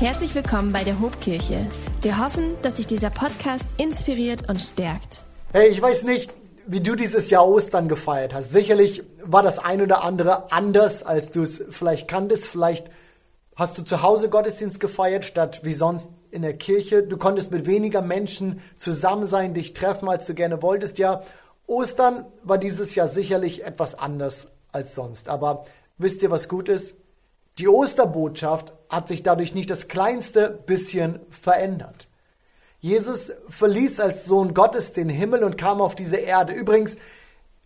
Herzlich willkommen bei der Hobkirche. Wir hoffen, dass sich dieser Podcast inspiriert und stärkt. Hey, ich weiß nicht, wie du dieses Jahr Ostern gefeiert hast. Sicherlich war das ein oder andere anders, als du es vielleicht kanntest. Vielleicht hast du zu Hause Gottesdienst gefeiert, statt wie sonst in der Kirche. Du konntest mit weniger Menschen zusammen sein, dich treffen, als du gerne wolltest. Ja, Ostern war dieses Jahr sicherlich etwas anders als sonst. Aber wisst ihr, was gut ist? Die Osterbotschaft hat sich dadurch nicht das kleinste bisschen verändert. Jesus verließ als Sohn Gottes den Himmel und kam auf diese Erde. Übrigens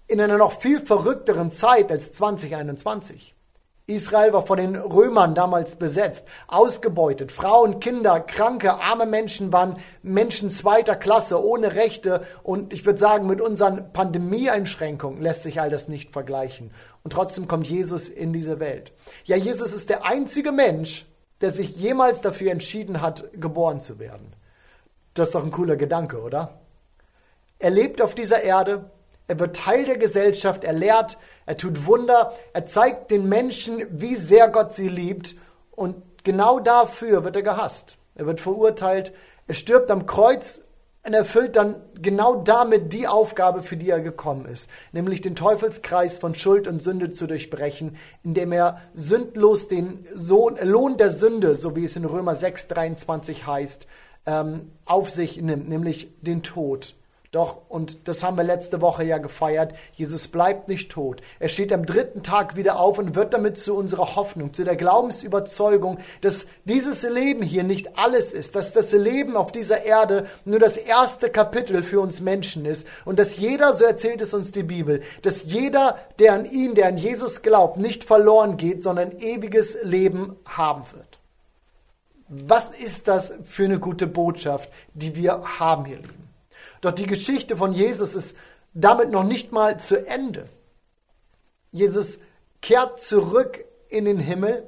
in einer noch viel verrückteren Zeit als 2021. Israel war von den Römern damals besetzt, ausgebeutet. Frauen, Kinder, kranke, arme Menschen waren Menschen zweiter Klasse, ohne Rechte. Und ich würde sagen, mit unseren Pandemieeinschränkungen lässt sich all das nicht vergleichen. Und trotzdem kommt Jesus in diese Welt. Ja, Jesus ist der einzige Mensch, der sich jemals dafür entschieden hat, geboren zu werden. Das ist doch ein cooler Gedanke, oder? Er lebt auf dieser Erde, er wird Teil der Gesellschaft, er lehrt, er tut Wunder, er zeigt den Menschen, wie sehr Gott sie liebt und genau dafür wird er gehasst. Er wird verurteilt, er stirbt am Kreuz und erfüllt dann genau damit die Aufgabe, für die er gekommen ist, nämlich den Teufelskreis von Schuld und Sünde zu durchbrechen, indem er sündlos den Sohn, Lohn der Sünde, so wie es in Römer 6, 23 heißt, ähm, auf sich nimmt, nämlich den Tod. Doch, und das haben wir letzte Woche ja gefeiert, Jesus bleibt nicht tot. Er steht am dritten Tag wieder auf und wird damit zu unserer Hoffnung, zu der Glaubensüberzeugung, dass dieses Leben hier nicht alles ist, dass das Leben auf dieser Erde nur das erste Kapitel für uns Menschen ist und dass jeder, so erzählt es uns die Bibel, dass jeder, der an ihn, der an Jesus glaubt, nicht verloren geht, sondern ewiges Leben haben wird. Was ist das für eine gute Botschaft, die wir haben, ihr Lieben? Doch die Geschichte von Jesus ist damit noch nicht mal zu Ende. Jesus kehrt zurück in den Himmel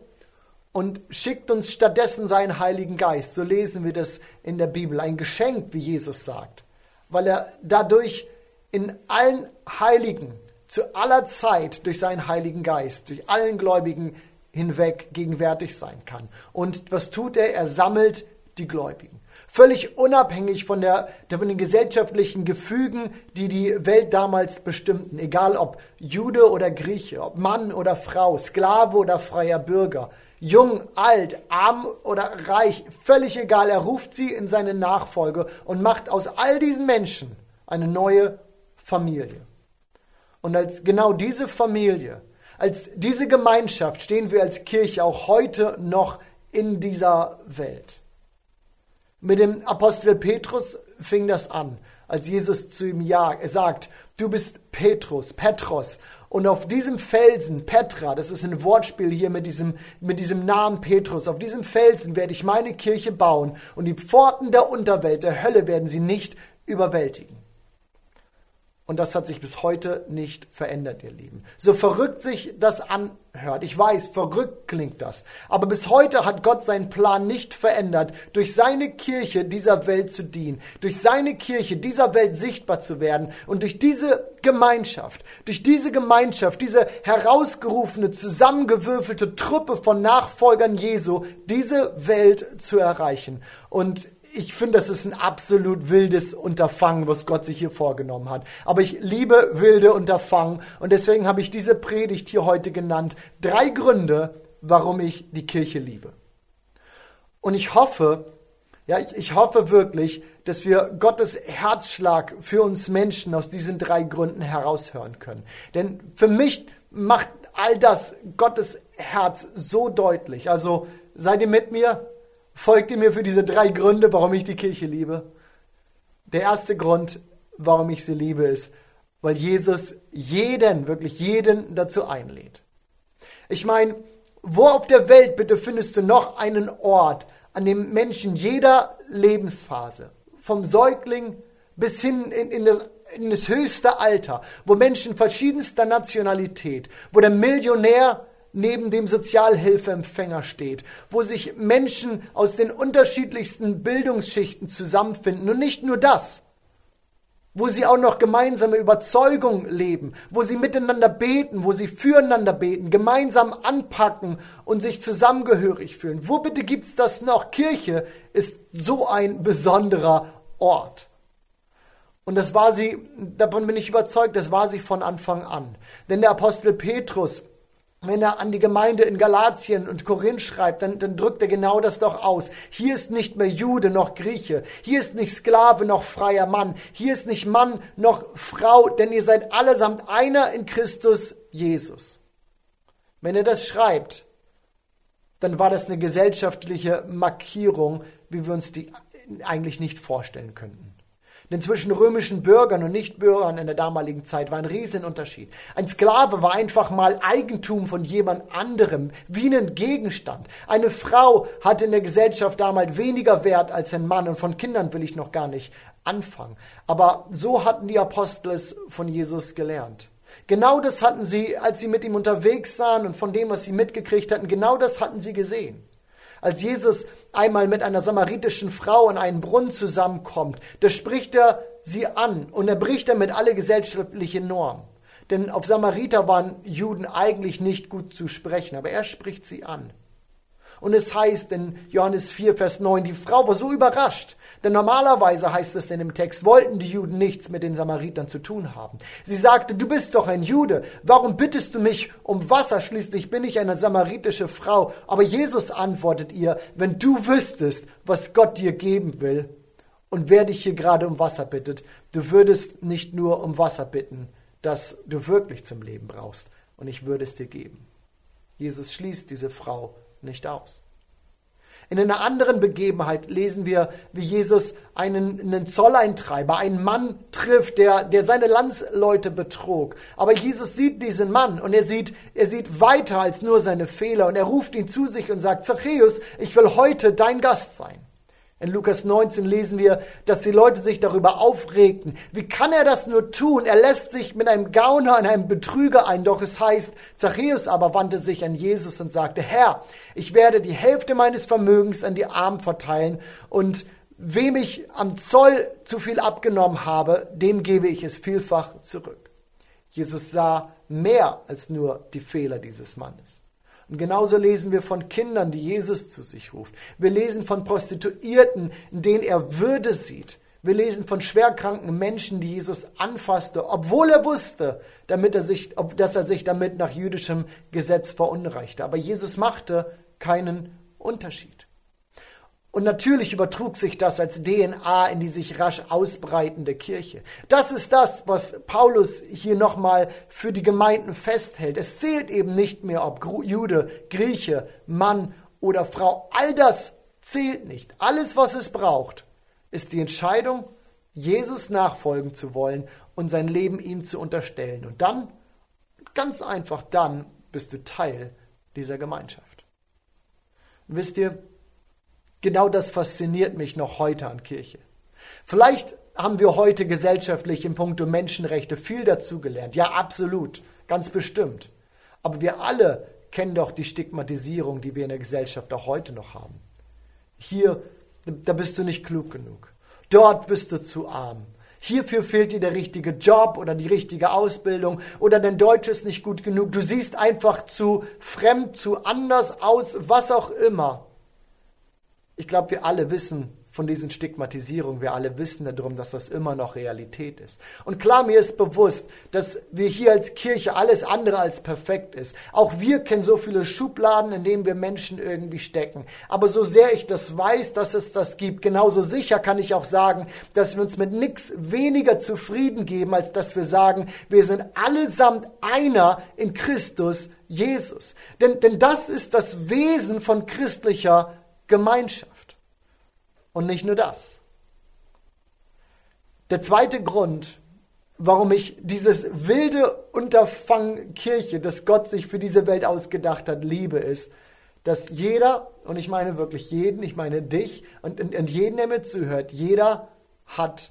und schickt uns stattdessen seinen Heiligen Geist. So lesen wir das in der Bibel. Ein Geschenk, wie Jesus sagt, weil er dadurch in allen Heiligen zu aller Zeit durch seinen Heiligen Geist, durch allen Gläubigen hinweg gegenwärtig sein kann. Und was tut er? Er sammelt die Gläubigen völlig unabhängig von, der, von den gesellschaftlichen Gefügen, die die Welt damals bestimmten, egal ob Jude oder Grieche, ob Mann oder Frau, Sklave oder freier Bürger, jung, alt, arm oder reich, völlig egal, er ruft sie in seine Nachfolge und macht aus all diesen Menschen eine neue Familie. Und als genau diese Familie, als diese Gemeinschaft stehen wir als Kirche auch heute noch in dieser Welt. Mit dem Apostel Petrus fing das an, als Jesus zu ihm sagt, du bist Petrus, Petros. Und auf diesem Felsen, Petra, das ist ein Wortspiel hier mit diesem, mit diesem Namen Petrus, auf diesem Felsen werde ich meine Kirche bauen und die Pforten der Unterwelt, der Hölle werden sie nicht überwältigen. Und das hat sich bis heute nicht verändert, ihr Lieben. So verrückt sich das anhört. Ich weiß, verrückt klingt das. Aber bis heute hat Gott seinen Plan nicht verändert, durch seine Kirche dieser Welt zu dienen, durch seine Kirche dieser Welt sichtbar zu werden und durch diese Gemeinschaft, durch diese Gemeinschaft, diese herausgerufene, zusammengewürfelte Truppe von Nachfolgern Jesu, diese Welt zu erreichen. Und ich finde, das ist ein absolut wildes Unterfangen, was Gott sich hier vorgenommen hat. Aber ich liebe wilde Unterfangen und deswegen habe ich diese Predigt hier heute genannt. Drei Gründe, warum ich die Kirche liebe. Und ich hoffe, ja, ich, ich hoffe wirklich, dass wir Gottes Herzschlag für uns Menschen aus diesen drei Gründen heraushören können. Denn für mich macht all das Gottes Herz so deutlich. Also seid ihr mit mir? Folgt ihr mir für diese drei Gründe, warum ich die Kirche liebe? Der erste Grund, warum ich sie liebe, ist, weil Jesus jeden, wirklich jeden dazu einlädt. Ich meine, wo auf der Welt bitte findest du noch einen Ort, an dem Menschen jeder Lebensphase, vom Säugling bis hin in, in, das, in das höchste Alter, wo Menschen verschiedenster Nationalität, wo der Millionär neben dem Sozialhilfeempfänger steht, wo sich Menschen aus den unterschiedlichsten Bildungsschichten zusammenfinden. Und nicht nur das, wo sie auch noch gemeinsame Überzeugung leben, wo sie miteinander beten, wo sie füreinander beten, gemeinsam anpacken und sich zusammengehörig fühlen. Wo bitte gibt's das noch? Kirche ist so ein besonderer Ort. Und das war sie, davon bin ich überzeugt, das war sie von Anfang an. Denn der Apostel Petrus, wenn er an die Gemeinde in Galatien und Korinth schreibt, dann, dann drückt er genau das doch aus. Hier ist nicht mehr Jude noch Grieche. Hier ist nicht Sklave noch freier Mann. Hier ist nicht Mann noch Frau, denn ihr seid allesamt einer in Christus Jesus. Wenn er das schreibt, dann war das eine gesellschaftliche Markierung, wie wir uns die eigentlich nicht vorstellen könnten. Denn zwischen römischen Bürgern und Nichtbürgern in der damaligen Zeit war ein Riesenunterschied. Ein Sklave war einfach mal Eigentum von jemand anderem, wie ein Gegenstand. Eine Frau hatte in der Gesellschaft damals weniger Wert als ein Mann und von Kindern will ich noch gar nicht anfangen. Aber so hatten die Apostel es von Jesus gelernt. Genau das hatten sie, als sie mit ihm unterwegs sahen und von dem, was sie mitgekriegt hatten, genau das hatten sie gesehen. Als Jesus einmal mit einer samaritischen Frau in einen Brunnen zusammenkommt, da spricht er sie an und er bricht damit alle gesellschaftlichen Normen. Denn auf Samariter waren Juden eigentlich nicht gut zu sprechen, aber er spricht sie an. Und es heißt in Johannes 4, Vers 9, die Frau war so überrascht, denn normalerweise heißt es in dem Text, wollten die Juden nichts mit den Samaritern zu tun haben. Sie sagte, du bist doch ein Jude, warum bittest du mich um Wasser? Schließlich bin ich eine samaritische Frau. Aber Jesus antwortet ihr, wenn du wüsstest, was Gott dir geben will und wer dich hier gerade um Wasser bittet, du würdest nicht nur um Wasser bitten, das du wirklich zum Leben brauchst, und ich würde es dir geben. Jesus schließt diese Frau nicht aus. In einer anderen Begebenheit lesen wir, wie Jesus einen, einen Zolleintreiber, einen Mann trifft, der, der seine Landsleute betrog. Aber Jesus sieht diesen Mann und er sieht, er sieht weiter als nur seine Fehler und er ruft ihn zu sich und sagt, Zachäus, ich will heute dein Gast sein. In Lukas 19 lesen wir, dass die Leute sich darüber aufregten. Wie kann er das nur tun? Er lässt sich mit einem Gauner und einem Betrüger ein. Doch es heißt, Zachäus aber wandte sich an Jesus und sagte, Herr, ich werde die Hälfte meines Vermögens an die Armen verteilen und wem ich am Zoll zu viel abgenommen habe, dem gebe ich es vielfach zurück. Jesus sah mehr als nur die Fehler dieses Mannes. Und genauso lesen wir von Kindern, die Jesus zu sich ruft. Wir lesen von Prostituierten, in denen er Würde sieht. Wir lesen von schwerkranken Menschen, die Jesus anfasste, obwohl er wusste, damit er sich, dass er sich damit nach jüdischem Gesetz verunreichte. Aber Jesus machte keinen Unterschied. Und natürlich übertrug sich das als DNA in die sich rasch ausbreitende Kirche. Das ist das, was Paulus hier nochmal für die Gemeinden festhält. Es zählt eben nicht mehr, ob Jude, Grieche, Mann oder Frau. All das zählt nicht. Alles, was es braucht, ist die Entscheidung, Jesus nachfolgen zu wollen und sein Leben ihm zu unterstellen. Und dann, ganz einfach dann, bist du Teil dieser Gemeinschaft. Und wisst ihr, Genau das fasziniert mich noch heute an Kirche. Vielleicht haben wir heute gesellschaftlich im Punkto Menschenrechte viel dazugelernt. Ja, absolut, ganz bestimmt. Aber wir alle kennen doch die Stigmatisierung, die wir in der Gesellschaft auch heute noch haben. Hier, da bist du nicht klug genug. Dort bist du zu arm. Hierfür fehlt dir der richtige Job oder die richtige Ausbildung oder dein Deutsch ist nicht gut genug. Du siehst einfach zu fremd, zu anders aus, was auch immer. Ich glaube, wir alle wissen von diesen Stigmatisierungen, wir alle wissen darum, dass das immer noch Realität ist. Und klar, mir ist bewusst, dass wir hier als Kirche alles andere als perfekt ist. Auch wir kennen so viele Schubladen, in denen wir Menschen irgendwie stecken. Aber so sehr ich das weiß, dass es das gibt, genauso sicher kann ich auch sagen, dass wir uns mit nichts weniger zufrieden geben, als dass wir sagen, wir sind allesamt einer in Christus Jesus. Denn, denn das ist das Wesen von christlicher Gemeinschaft. Und nicht nur das. Der zweite Grund, warum ich dieses wilde Unterfangen Kirche, das Gott sich für diese Welt ausgedacht hat, liebe, ist, dass jeder, und ich meine wirklich jeden, ich meine dich und, und, und jeden, der mir zuhört, jeder hat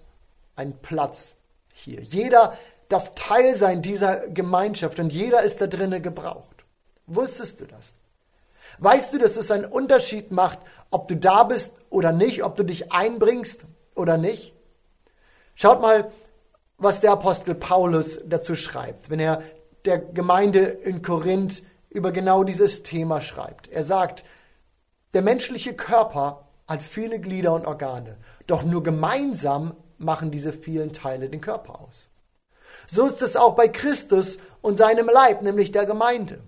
einen Platz hier. Jeder darf Teil sein dieser Gemeinschaft und jeder ist da drinnen gebraucht. Wusstest du das? Weißt du, dass es einen Unterschied macht, ob du da bist oder nicht, ob du dich einbringst oder nicht? Schaut mal was der Apostel Paulus dazu schreibt, wenn er der Gemeinde in Korinth über genau dieses Thema schreibt. Er sagt, der menschliche Körper hat viele Glieder und Organe, doch nur gemeinsam machen diese vielen Teile den Körper aus. So ist es auch bei Christus und seinem Leib, nämlich der Gemeinde.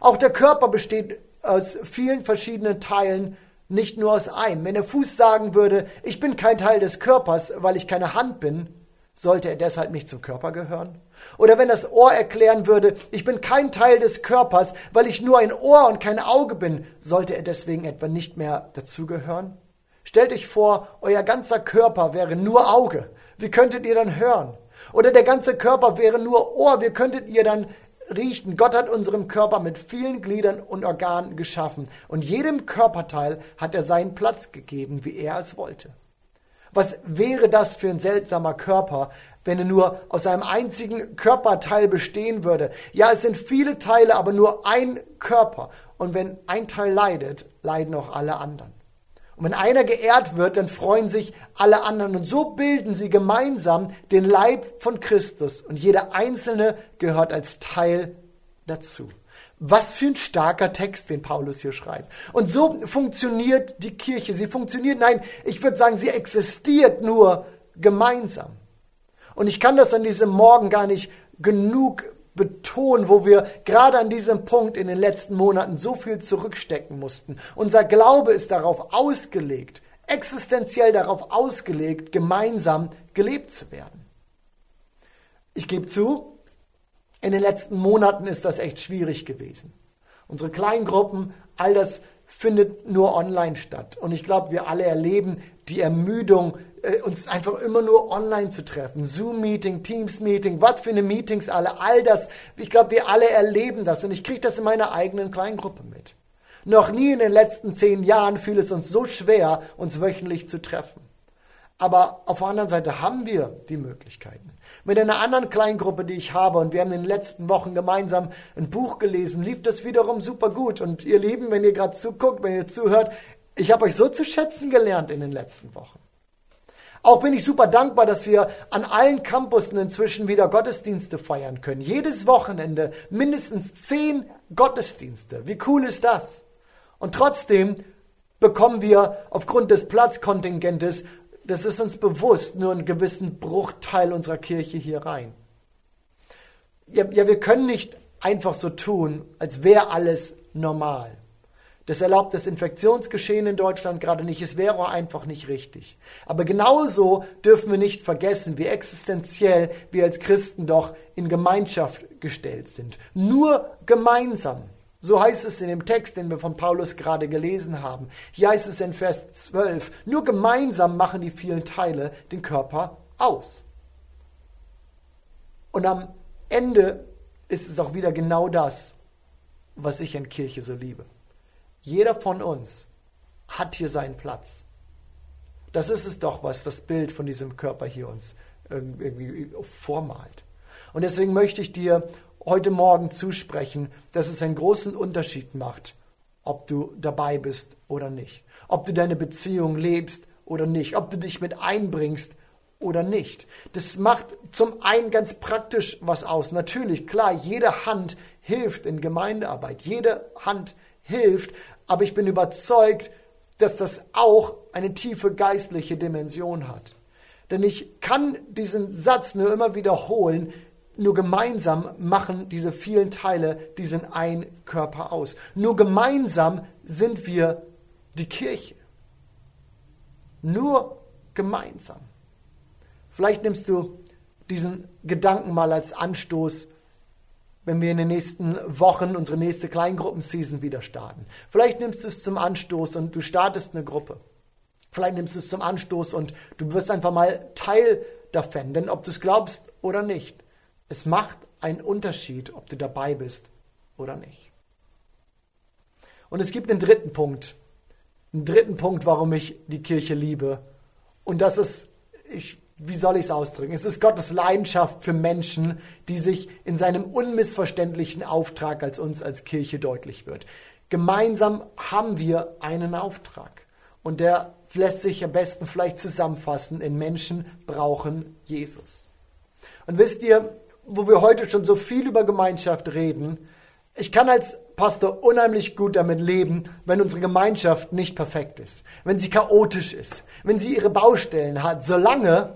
Auch der Körper besteht aus vielen verschiedenen Teilen, nicht nur aus einem. Wenn der Fuß sagen würde, ich bin kein Teil des Körpers, weil ich keine Hand bin, sollte er deshalb nicht zum Körper gehören? Oder wenn das Ohr erklären würde, ich bin kein Teil des Körpers, weil ich nur ein Ohr und kein Auge bin, sollte er deswegen etwa nicht mehr dazugehören? Stellt euch vor, euer ganzer Körper wäre nur Auge. Wie könntet ihr dann hören? Oder der ganze Körper wäre nur Ohr. Wie könntet ihr dann riechen? Gott hat unserem Körper mit vielen Gliedern und Organen geschaffen. Und jedem Körperteil hat er seinen Platz gegeben, wie er es wollte. Was wäre das für ein seltsamer Körper, wenn er nur aus einem einzigen Körperteil bestehen würde? Ja, es sind viele Teile, aber nur ein Körper. Und wenn ein Teil leidet, leiden auch alle anderen. Und wenn einer geehrt wird, dann freuen sich alle anderen. Und so bilden sie gemeinsam den Leib von Christus. Und jeder Einzelne gehört als Teil dazu. Was für ein starker Text, den Paulus hier schreibt. Und so funktioniert die Kirche. Sie funktioniert, nein, ich würde sagen, sie existiert nur gemeinsam. Und ich kann das an diesem Morgen gar nicht genug betonen, wo wir gerade an diesem Punkt in den letzten Monaten so viel zurückstecken mussten. Unser Glaube ist darauf ausgelegt, existenziell darauf ausgelegt, gemeinsam gelebt zu werden. Ich gebe zu, in den letzten Monaten ist das echt schwierig gewesen. Unsere Kleingruppen, all das findet nur online statt. Und ich glaube, wir alle erleben die Ermüdung, äh, uns einfach immer nur online zu treffen. Zoom-Meeting, Teams-Meeting, was für eine Meetings alle, all das. Ich glaube, wir alle erleben das und ich kriege das in meiner eigenen Kleingruppe mit. Noch nie in den letzten zehn Jahren fiel es uns so schwer, uns wöchentlich zu treffen. Aber auf der anderen Seite haben wir die Möglichkeiten. Mit einer anderen Kleingruppe, die ich habe, und wir haben in den letzten Wochen gemeinsam ein Buch gelesen, lief das wiederum super gut. Und ihr Lieben, wenn ihr gerade zuguckt, wenn ihr zuhört, ich habe euch so zu schätzen gelernt in den letzten Wochen. Auch bin ich super dankbar, dass wir an allen Campussen inzwischen wieder Gottesdienste feiern können. Jedes Wochenende mindestens zehn Gottesdienste. Wie cool ist das? Und trotzdem bekommen wir aufgrund des Platzkontingentes, das ist uns bewusst, nur einen gewissen Bruchteil unserer Kirche hier rein. Ja, ja wir können nicht einfach so tun, als wäre alles normal. Das erlaubt das Infektionsgeschehen in Deutschland gerade nicht. Es wäre einfach nicht richtig. Aber genauso dürfen wir nicht vergessen, wie existenziell wir als Christen doch in Gemeinschaft gestellt sind. Nur gemeinsam. So heißt es in dem Text, den wir von Paulus gerade gelesen haben. Hier heißt es in Vers 12, nur gemeinsam machen die vielen Teile den Körper aus. Und am Ende ist es auch wieder genau das, was ich in Kirche so liebe. Jeder von uns hat hier seinen Platz. Das ist es doch, was das Bild von diesem Körper hier uns irgendwie vormalt. Und deswegen möchte ich dir heute Morgen zusprechen, dass es einen großen Unterschied macht, ob du dabei bist oder nicht. Ob du deine Beziehung lebst oder nicht. Ob du dich mit einbringst oder nicht. Das macht zum einen ganz praktisch was aus. Natürlich, klar, jede Hand hilft in Gemeindearbeit. Jede Hand hilft, aber ich bin überzeugt, dass das auch eine tiefe geistliche Dimension hat. Denn ich kann diesen Satz nur immer wiederholen, nur gemeinsam machen diese vielen Teile diesen ein Körper aus. Nur gemeinsam sind wir die Kirche. Nur gemeinsam. Vielleicht nimmst du diesen Gedanken mal als Anstoß wenn wir in den nächsten Wochen unsere nächste Kleingruppenseason wieder starten. Vielleicht nimmst du es zum Anstoß und du startest eine Gruppe. Vielleicht nimmst du es zum Anstoß und du wirst einfach mal Teil davon. Denn ob du es glaubst oder nicht, es macht einen Unterschied, ob du dabei bist oder nicht. Und es gibt einen dritten Punkt. Einen dritten Punkt, warum ich die Kirche liebe. Und das ist, ich wie soll ich es ausdrücken? Es ist Gottes Leidenschaft für Menschen, die sich in seinem unmissverständlichen Auftrag als uns als Kirche deutlich wird. Gemeinsam haben wir einen Auftrag. Und der lässt sich am besten vielleicht zusammenfassen in Menschen brauchen Jesus. Und wisst ihr, wo wir heute schon so viel über Gemeinschaft reden, ich kann als Pastor unheimlich gut damit leben, wenn unsere Gemeinschaft nicht perfekt ist, wenn sie chaotisch ist, wenn sie ihre Baustellen hat, solange,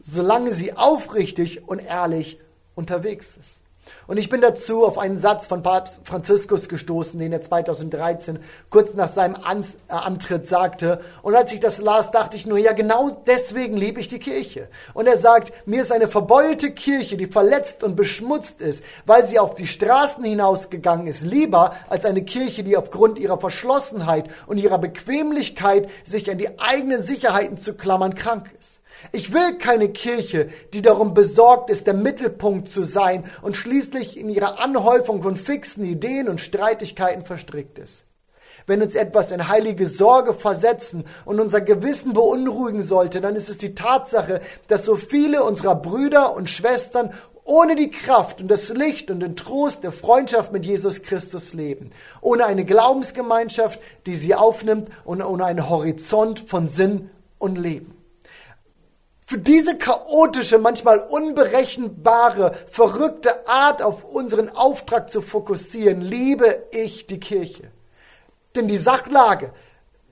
solange sie aufrichtig und ehrlich unterwegs ist. Und ich bin dazu auf einen Satz von Papst Franziskus gestoßen, den er 2013 kurz nach seinem äh, Antritt sagte. Und als ich das las, dachte ich nur, ja, genau deswegen liebe ich die Kirche. Und er sagt, mir ist eine verbeulte Kirche, die verletzt und beschmutzt ist, weil sie auf die Straßen hinausgegangen ist, lieber als eine Kirche, die aufgrund ihrer Verschlossenheit und ihrer Bequemlichkeit, sich an die eigenen Sicherheiten zu klammern, krank ist. Ich will keine Kirche, die darum besorgt ist, der Mittelpunkt zu sein und schließlich in ihrer Anhäufung von fixen Ideen und Streitigkeiten verstrickt ist. Wenn uns etwas in heilige Sorge versetzen und unser Gewissen beunruhigen sollte, dann ist es die Tatsache, dass so viele unserer Brüder und Schwestern ohne die Kraft und das Licht und den Trost der Freundschaft mit Jesus Christus leben, ohne eine Glaubensgemeinschaft, die sie aufnimmt und ohne einen Horizont von Sinn und Leben. Für diese chaotische, manchmal unberechenbare, verrückte Art auf unseren Auftrag zu fokussieren, liebe ich die Kirche. Denn die Sachlage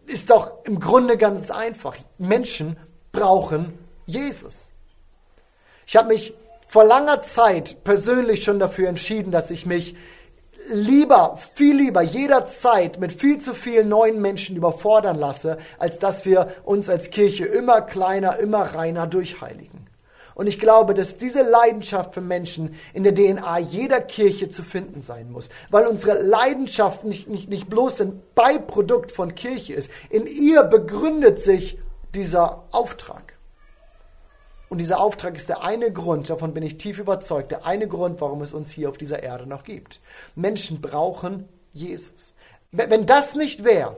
ist doch im Grunde ganz einfach. Menschen brauchen Jesus. Ich habe mich vor langer Zeit persönlich schon dafür entschieden, dass ich mich lieber, viel lieber jederzeit mit viel zu vielen neuen Menschen überfordern lasse, als dass wir uns als Kirche immer kleiner, immer reiner durchheiligen. Und ich glaube, dass diese Leidenschaft für Menschen in der DNA jeder Kirche zu finden sein muss, weil unsere Leidenschaft nicht, nicht, nicht bloß ein Beiprodukt von Kirche ist. In ihr begründet sich dieser Auftrag. Und dieser Auftrag ist der eine Grund, davon bin ich tief überzeugt, der eine Grund, warum es uns hier auf dieser Erde noch gibt. Menschen brauchen Jesus. Wenn das nicht wäre,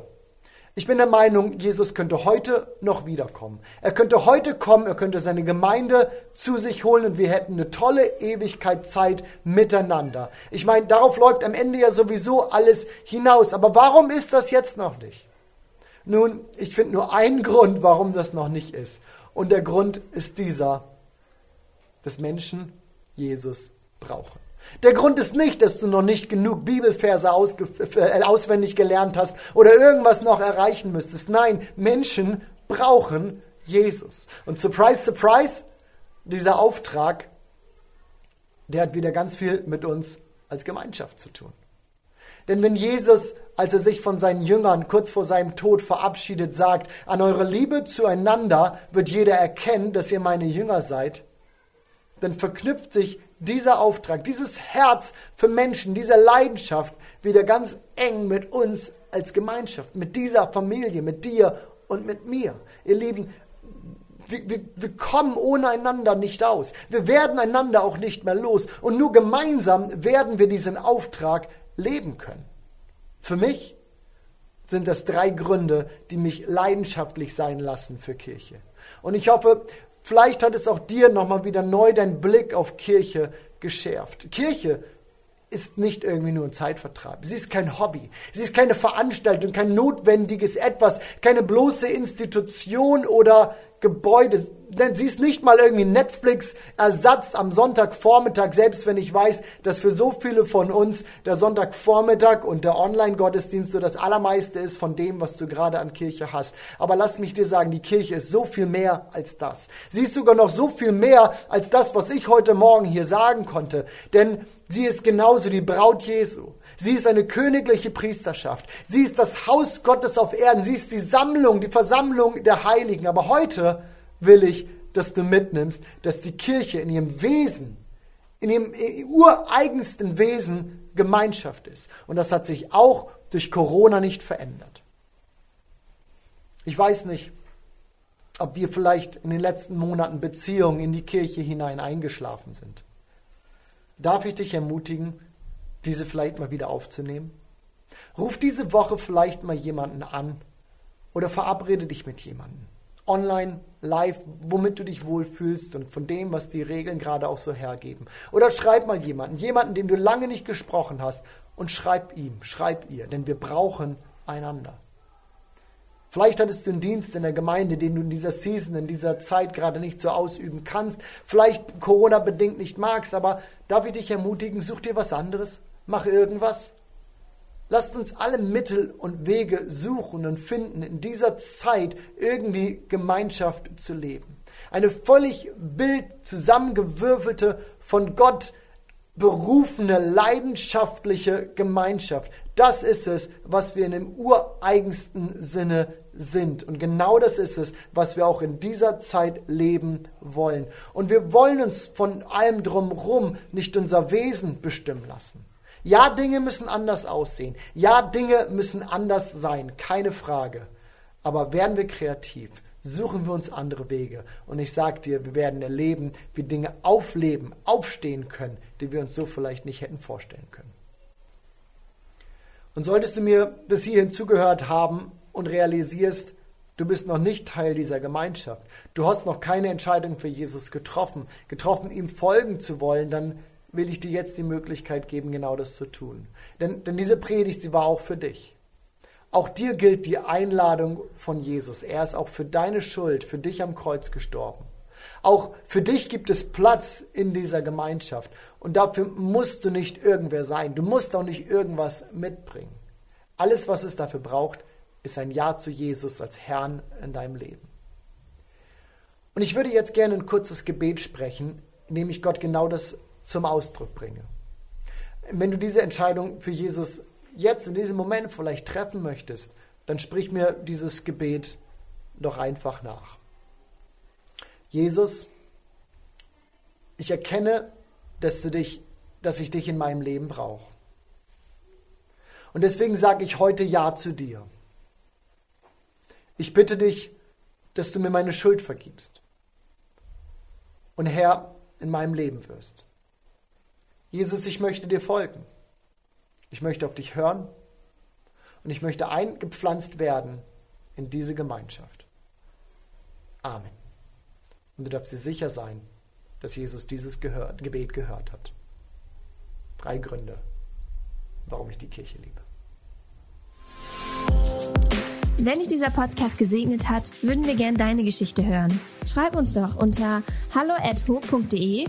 ich bin der Meinung, Jesus könnte heute noch wiederkommen. Er könnte heute kommen, er könnte seine Gemeinde zu sich holen und wir hätten eine tolle Ewigkeit Zeit miteinander. Ich meine, darauf läuft am Ende ja sowieso alles hinaus. Aber warum ist das jetzt noch nicht? Nun, ich finde nur einen Grund, warum das noch nicht ist. Und der Grund ist dieser, dass Menschen Jesus brauchen. Der Grund ist nicht, dass du noch nicht genug Bibelverse äh, auswendig gelernt hast oder irgendwas noch erreichen müsstest. Nein, Menschen brauchen Jesus. Und surprise, surprise, dieser Auftrag, der hat wieder ganz viel mit uns als Gemeinschaft zu tun. Denn wenn Jesus, als er sich von seinen Jüngern kurz vor seinem Tod verabschiedet, sagt, an eure Liebe zueinander wird jeder erkennen, dass ihr meine Jünger seid, dann verknüpft sich dieser Auftrag, dieses Herz für Menschen, diese Leidenschaft wieder ganz eng mit uns als Gemeinschaft, mit dieser Familie, mit dir und mit mir. Ihr Lieben, wir, wir, wir, kommen ohne einander nicht aus. Wir werden einander auch nicht mehr los. Und nur gemeinsam werden wir diesen Auftrag leben können. Für mich sind das drei Gründe, die mich leidenschaftlich sein lassen für Kirche. Und ich hoffe, vielleicht hat es auch dir nochmal wieder neu deinen Blick auf Kirche geschärft. Kirche ist nicht irgendwie nur ein Zeitvertreib. Sie ist kein Hobby. Sie ist keine Veranstaltung, kein notwendiges Etwas, keine bloße Institution oder Gebäude. Denn sie ist nicht mal irgendwie Netflix-Ersatz am Sonntagvormittag, selbst wenn ich weiß, dass für so viele von uns der Sonntagvormittag und der Online-Gottesdienst so das Allermeiste ist von dem, was du gerade an Kirche hast. Aber lass mich dir sagen, die Kirche ist so viel mehr als das. Sie ist sogar noch so viel mehr als das, was ich heute Morgen hier sagen konnte. Denn sie ist genauso die Braut Jesu. Sie ist eine königliche Priesterschaft. Sie ist das Haus Gottes auf Erden. Sie ist die Sammlung, die Versammlung der Heiligen. Aber heute will ich, dass du mitnimmst, dass die Kirche in ihrem Wesen, in ihrem ureigensten Wesen Gemeinschaft ist. Und das hat sich auch durch Corona nicht verändert. Ich weiß nicht, ob dir vielleicht in den letzten Monaten Beziehungen in die Kirche hinein eingeschlafen sind. Darf ich dich ermutigen, diese vielleicht mal wieder aufzunehmen? Ruf diese Woche vielleicht mal jemanden an oder verabrede dich mit jemandem. Online, live, womit du dich wohlfühlst und von dem, was die Regeln gerade auch so hergeben. Oder schreib mal jemanden, jemanden, den du lange nicht gesprochen hast und schreib ihm, schreib ihr, denn wir brauchen einander. Vielleicht hattest du einen Dienst in der Gemeinde, den du in dieser Season, in dieser Zeit gerade nicht so ausüben kannst. Vielleicht Corona-bedingt nicht magst, aber darf ich dich ermutigen, such dir was anderes, mach irgendwas. Lasst uns alle Mittel und Wege suchen und finden, in dieser Zeit irgendwie Gemeinschaft zu leben. Eine völlig wild zusammengewürfelte, von Gott berufene, leidenschaftliche Gemeinschaft. Das ist es, was wir in dem ureigensten Sinne sind. Und genau das ist es, was wir auch in dieser Zeit leben wollen. Und wir wollen uns von allem drumherum nicht unser Wesen bestimmen lassen. Ja, Dinge müssen anders aussehen. Ja, Dinge müssen anders sein. Keine Frage. Aber werden wir kreativ? Suchen wir uns andere Wege. Und ich sage dir, wir werden erleben, wie Dinge aufleben, aufstehen können, die wir uns so vielleicht nicht hätten vorstellen können. Und solltest du mir bis hierhin zugehört haben und realisierst, du bist noch nicht Teil dieser Gemeinschaft, du hast noch keine Entscheidung für Jesus getroffen, getroffen, ihm folgen zu wollen, dann will ich dir jetzt die Möglichkeit geben, genau das zu tun. Denn, denn diese Predigt, sie war auch für dich. Auch dir gilt die Einladung von Jesus. Er ist auch für deine Schuld, für dich am Kreuz gestorben. Auch für dich gibt es Platz in dieser Gemeinschaft. Und dafür musst du nicht irgendwer sein. Du musst auch nicht irgendwas mitbringen. Alles, was es dafür braucht, ist ein Ja zu Jesus als Herrn in deinem Leben. Und ich würde jetzt gerne ein kurzes Gebet sprechen, in dem ich Gott genau das zum Ausdruck bringe. Wenn du diese Entscheidung für Jesus jetzt in diesem Moment vielleicht treffen möchtest, dann sprich mir dieses Gebet doch einfach nach. Jesus, ich erkenne, dass, du dich, dass ich dich in meinem Leben brauche. Und deswegen sage ich heute Ja zu dir. Ich bitte dich, dass du mir meine Schuld vergibst und Herr in meinem Leben wirst. Jesus, ich möchte dir folgen. Ich möchte auf dich hören und ich möchte eingepflanzt werden in diese Gemeinschaft. Amen. Und du darfst dir sicher sein, dass Jesus dieses gehört, Gebet gehört hat. Drei Gründe, warum ich die Kirche liebe. Wenn dich dieser Podcast gesegnet hat, würden wir gerne deine Geschichte hören. Schreib uns doch unter hallo@ho.de